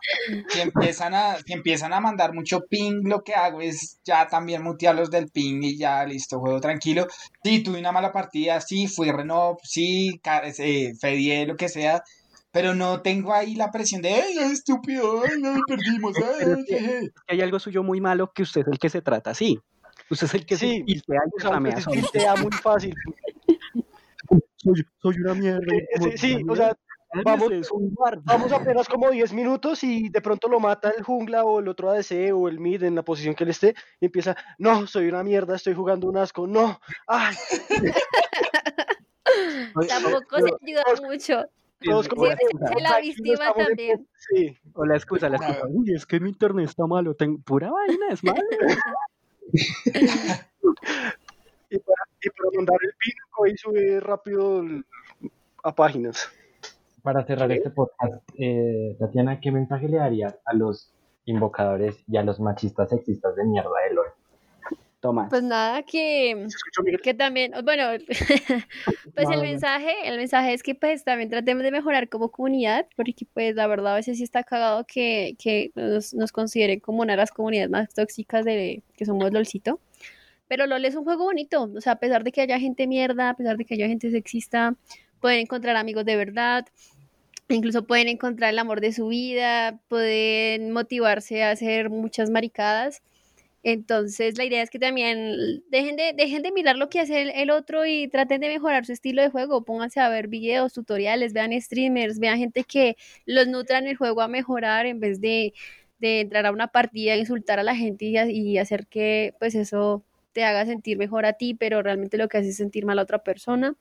si, empiezan a, si empiezan a mandar mucho ping, lo que hago es ya también mutearlos del ping y ya, listo, juego tranquilo. Sí, tuve una mala partida, sí, fui Renault, sí, eh, Fedie, lo que sea, pero no tengo ahí la presión de, ¡ay, estúpido! ¡ay, no, perdimos! Ay, es que hay algo suyo muy malo que usted es el que se trata así. Usted es el que sí, se se tiltea muy fácil. soy, soy, una mierda. Sí, sí o sea, vamos, vamos apenas como 10 minutos y de pronto lo mata el jungla o el otro ADC o el mid en la posición que él esté y empieza, no, soy una mierda, estoy jugando un asco, no, ay. Tampoco se ayuda mucho. Todos como sí, la, la víctima también. Sí. O la excusa, la excusa. Uy, es que mi internet está malo. Tengo... Pura vaina, es malo y, para, y, para, mandar el pico y subir rápido a páginas. Para cerrar este podcast, eh, Tatiana, ¿qué mensaje le darías a los invocadores y a los machistas sexistas de mierda de LOL? Toma. Pues nada, que, que también, bueno, pues el mensaje, el mensaje es que pues también tratemos de mejorar como comunidad, porque pues la verdad a veces sí está cagado que, que nos, nos consideren como una de las comunidades más tóxicas de que somos LOLcito. Pero LOL es un juego bonito, o sea, a pesar de que haya gente mierda, a pesar de que haya gente sexista, pueden encontrar amigos de verdad, incluso pueden encontrar el amor de su vida, pueden motivarse a hacer muchas maricadas entonces, la idea es que también dejen de, dejen de mirar lo que hace el, otro y traten de mejorar su estilo de juego. Pónganse a ver videos, tutoriales, vean streamers, vean gente que los nutran el juego a mejorar en vez de, de entrar a una partida, insultar a la gente y, y, hacer que pues eso te haga sentir mejor a ti, pero realmente lo que hace es sentir mal a otra persona.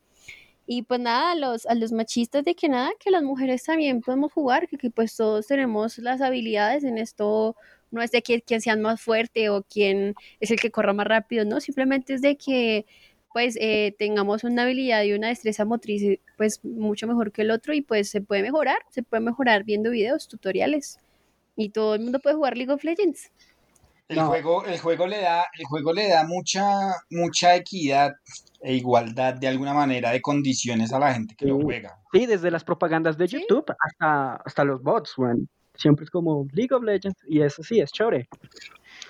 Y pues nada, a los, a los machistas de que nada, que las mujeres también podemos jugar, que, que pues todos tenemos las habilidades en esto no es de que quien sea más fuerte o quién es el que corra más rápido, no, simplemente es de que pues eh, tengamos una habilidad y una destreza motriz eh, pues mucho mejor que el otro y pues se puede mejorar, se puede mejorar viendo videos, tutoriales y todo el mundo puede jugar League of Legends. El, no. juego, el juego le da, el juego le da mucha, mucha equidad e igualdad de alguna manera de condiciones a la gente que sí. lo juega. Sí, desde las propagandas de YouTube ¿Sí? hasta, hasta los bots, bueno siempre es como League of Legends y eso sí es chore.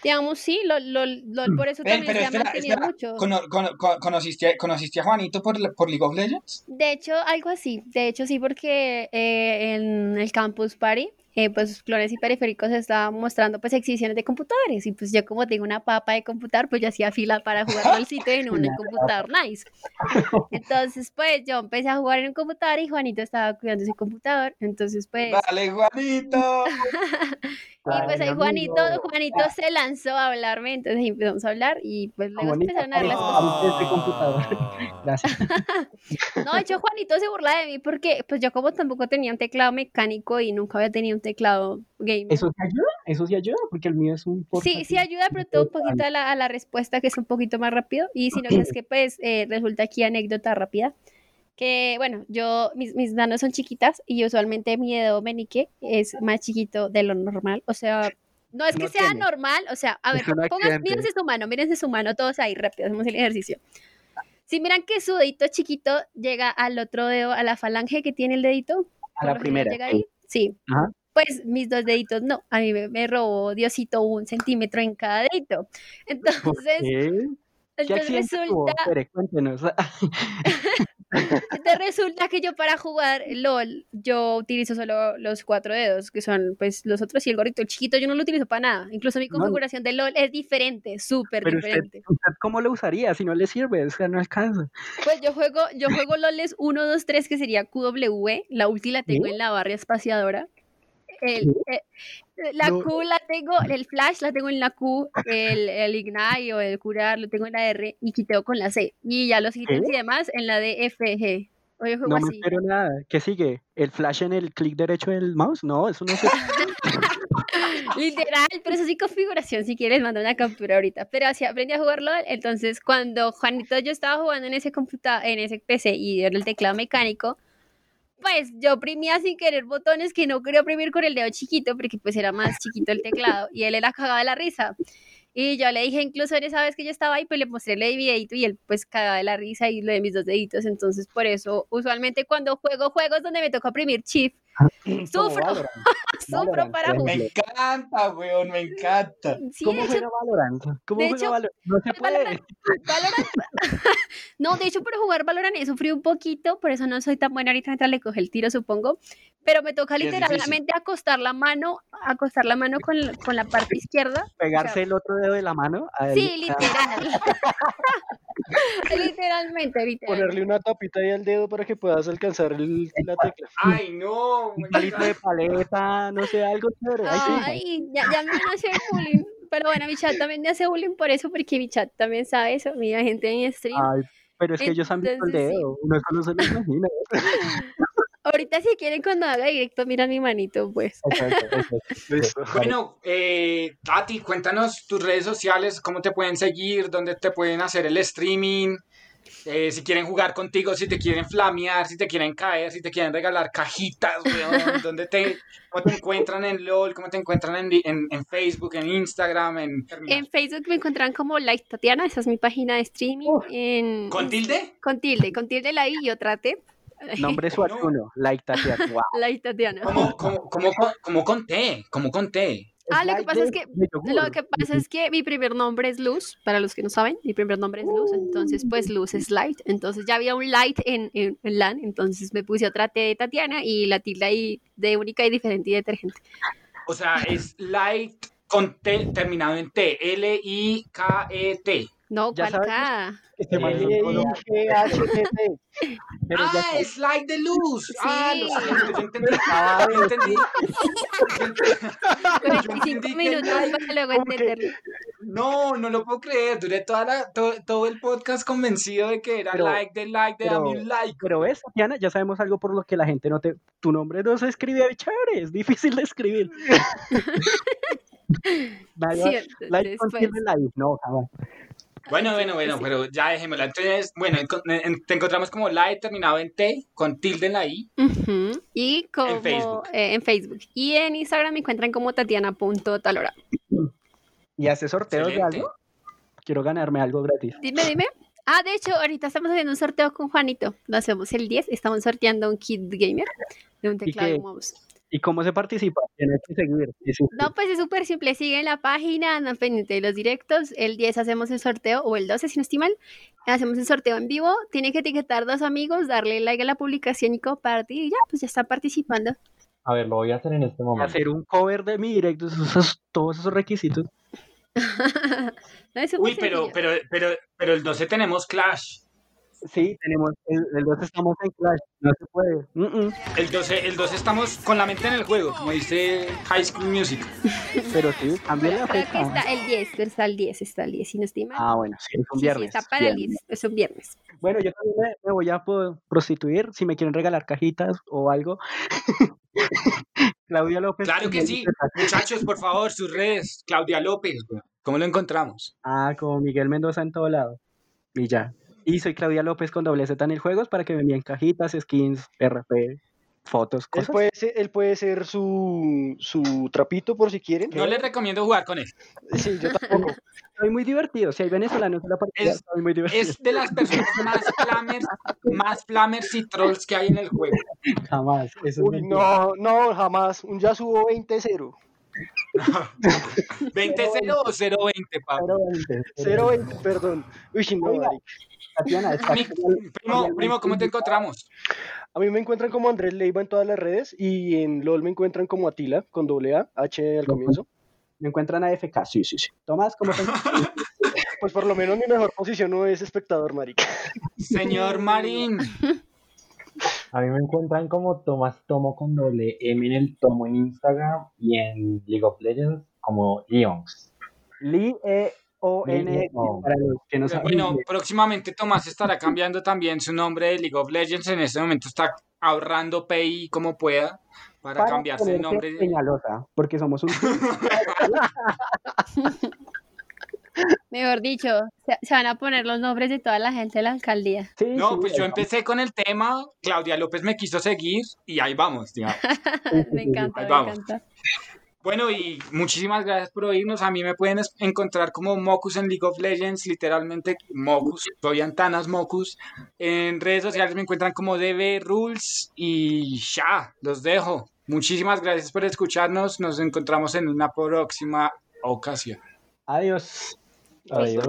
Digamos, sí, LOL, LOL, LOL por eso también pero se ha espera, mantenido espera. mucho. ¿Cono- cono- co- conociste, ¿Conociste a Juanito por, por League of Legends? De hecho, algo así. De hecho, sí, porque eh, en el Campus Party, eh, pues clones y periféricos estaban mostrando pues exhibiciones de computadores. Y pues yo como tengo una papa de computador, pues yo hacía fila para jugar el sitio en un computador nice. Entonces, pues yo empecé a jugar en un computador y Juanito estaba cuidando su computador. Entonces, pues... ¡Dale, Juanito! Y pues ahí Juanito, Juanito se lanzó a hablarme, entonces empezamos a hablar y pues luego Bonita, empezaron a dar las cosas. Desde computador. Gracias. No, de hecho Juanito se burla de mí porque pues yo como tampoco tenía un teclado mecánico y nunca había tenido un teclado game. ¿Eso sí ayuda? ¿Eso sí ayuda? Porque el mío es un Sí, portátil. sí ayuda, pero todo un poquito a la, a la respuesta que es un poquito más rápido. Y si no es que pues eh, resulta aquí anécdota rápida. Que bueno, yo, mis, mis manos son chiquitas y usualmente mi dedo meñique es más chiquito de lo normal. O sea, no es que No sea tiene. normal, o sea, a ver, pongan, mírense su mano, mírense su mano, todos ahí, rápido, hacemos el ejercicio. Si miran que su dedito chiquito llega al otro dedo, a la falange que tiene el dedito, A la primera. llega ahí, sí. Ajá. Pues mis dos deditos no, a mí me, me robó Diosito un centímetro en cada dedito. ¿Por Entonces, entonces resulta, Espere, cuéntenos. Entonces resulta que yo para jugar LOL, yo utilizo solo los cuatro dedos, que son pues los otros y el gorrito. El chiquito yo no lo utilizo para nada. Incluso mi No. configuración de LOL es diferente, súper usted, diferente. usted, ¿cómo lo usaría si no le sirve? O sea, no alcanza. Pues yo juego, yo juego LOLes 1, 2, 3, que sería QW. La ulti la tengo ¿Sí? en la barra espaciadora. El, eh, la No. Q la tengo, el flash la tengo en la Q, el, el ignite o el curar lo tengo en la R y quiteo con la C. Y ya los ítems y demás en la de FG. O yo juego No me así. espero nada. ¿Qué sigue? ¿El flash en el clic derecho del mouse? No, eso no se... Literal, pero eso sí configuración, si quieres mando una captura ahorita. Pero así aprendí a jugarlo, entonces cuando Juanito yo estaba jugando en ese computa en ese PC y era el teclado mecánico, pues yo oprimía sin querer botones que no quería oprimir con el dedo chiquito porque pues era más chiquito el teclado y él era cagado de la risa. Y yo le dije, incluso en esa vez que yo estaba ahí, pues le mostré el videito y él pues cagaba de la risa y lo de mis dos deditos. Entonces, por eso, usualmente cuando juego juegos donde me toca oprimir shift, sufro, Valorant. sufro Valorant, para por Me jugar. encanta, weón, me encanta. Sí, ¿Cómo hecho, juega Valorant? ¿Cómo juega hecho, Valorant? No se puede. Valorant- Valorant. no, de hecho, para jugar Valorant he sufrido un poquito, por eso no soy tan buena ahorita mientras le coge el tiro, supongo. Pero me toca literalmente acostar la mano, acostar la mano con, la- con la parte izquierda. Pegarse el otro dedo de la mano. Sí, literal. Literalmente, literal. Ponerle una tapita ahí al dedo para que puedas alcanzar el- la tecla. Ay, no. un palito de paleta, no sé, algo chévere. Ay, sí. Ay, ya, ya me hacer bullying. Pero bueno, mi chat también me hace bullying por eso, porque mi chat también sabe eso. Mira, gente en stream. Ay, pero es que ellos han visto el Entonces, sí. dedo, uno solo se lo imagina. Ahorita, si quieren, cuando haga directo, miran mi manito, pues. Exacto, exacto. Listo. Bueno, eh, Tati, cuéntanos tus redes sociales, cómo te pueden seguir, dónde te pueden hacer el streaming, eh, si quieren jugar contigo, si te quieren flamear, si te quieren caer, si te quieren regalar cajitas, weón, dónde te, cómo te encuentran en LOL, cómo te encuentran en, en- en Facebook, en Instagram, en... En Facebook me encuentran como Light Tatiana, esa es mi página de streaming. en, ¿Con tilde? Con tilde, con tilde la I y otra T. Nombre suachuno, like Tatiana. Wow. Light Tatiana. ¿Cómo, cómo, cómo, cómo conté? ¿Cómo conté? Ah, lo que pasa es que. Lo que pasa es que mi primer nombre es Luz, para los que no saben, mi primer nombre es Luz, entonces pues Luz es Light, entonces ya había un Light en, en, en LAN, entonces me puse otra T de Tatiana y la tilde ahí de única y diferente y detergente. O sea, es light con T terminado en T, L-I-K-E-T. No, ¿cuál K? Este man sí, pero ya ah, es light de luz. Ah, lo Sí. siento, yo entendí. Yo entendí. Yo entendí. 45 entendí que minutos Light- para luego entenderlo. No, no lo puedo creer. Duré toda la, todo, todo el podcast convencido de que era Pero- like de like de dame un like. Pero ves, Tatiana, ya sabemos algo por lo que la gente no te... Tu nombre no se escribe chévere, es difícil de escribir. Sí, like con después. no, jamás. Bueno, bueno, bueno, Sí. pero ya dejémosla. Entonces, bueno, en- te encontramos como light terminado en T, con tilde en la I. Y como Facebook. eh, en Facebook. Y en Instagram me encuentran como tatiana.talora. ¿Y hace sorteos de algo? Quiero ganarme algo gratis. Dime, dime. Ah, de hecho, ahorita estamos haciendo un sorteo con Juanito. Lo hacemos el 10. Estamos sorteando un kit gamer de un teclado y mouse. ¿Y cómo se participa? Tienes que seguir. No, pues es súper simple. Siguen la página, andan pendientes de los directos. El 10 hacemos el sorteo, o el 12, si no estoy mal. Hacemos el sorteo en vivo. Tienen que etiquetar dos amigos, darle like a la publicación y compartir. Y ya, pues ya están participando. A ver, lo voy a hacer en este momento. hacer un cover de mi directo, esos- todos esos requisitos. No, es súper Uy, pero, pero, pero, pero el 12 tenemos Clash. Sí, tenemos, el, el 2 estamos en Clash, no se puede. Mm, mm. El 12, el 12 estamos con la mente en el juego, como dice High School Music. Pero sí, cambia la fecha. está el 10, pero está el 10, está el 10, si no estoy mal. Ah, bueno, sí, es un Sí, sí, viernes. está para el Bien. 10, es un viernes. Bueno, yo también me, me voy a prostituir si me quieren regalar cajitas o algo. Claudia López. Claro que sí. Muchachos, por favor, sus redes. Claudia López. ¿cómo lo encontramos? Ah, como Miguel Mendoza en todo lado. Y ya. Y soy Claudia López con doble Z en el juegos para que me envíen cajitas, skins, RP, fotos, Él cosas. puede ser, él puede ser su, su trapito por si quieren. No les recomiendo jugar con él. Sí, yo tampoco. Soy muy divertido. Si hay venezolanos en la partida, Es- soy muy divertido. Es de las personas más flamers, más flamers y trolls que hay en el juego. Jamás. Eso Uy, no, no, jamás. Un Yasuo 20-0. ¿20-0 o 0-20, Pablo? 020, perdón. Uy, no, Oiga. marica. Tatiana, está Mi- Primo, primo, ¿cómo te encontramos? A mí me encuentran como Andrés Leiva en todas las redes y en LOL me encuentran como Atila, con doble A, H al comienzo. Me encuentran a FK, sí, sí, sí. Tomás, ¿cómo te encuentras? Pues por lo menos mi mejor posición no es espectador, marica. Señor Marín. A mí me encuentran como Tomás Tomo con doble M en el tomo en Instagram y en League of Legends como Leons. Lee E O N los que no saben. Bueno, próximamente Tomás estará cambiando también su nombre de League of Legends. En este momento está ahorrando PI como pueda para, cambiarse el nombre. de- Peñalosa, porque somos un Mejor dicho, se, se van a poner los nombres de toda la gente de la alcaldía. Sí, No, sí, pues yo empecé con el tema, Claudia López me quiso seguir y ahí vamos, digamos. me encanta, ahí me vamos. encanta. Bueno, y muchísimas gracias por oírnos. A mí me pueden encontrar como Mocus en League of Legends, literalmente Mocus. Soy Antanas Mocus. En redes sociales me encuentran como DB Rules y ya, los dejo. Muchísimas gracias por escucharnos. Nos encontramos en una próxima ocasión. Adiós. Adiós.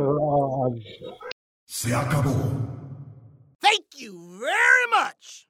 Se acabó. Thank you very much.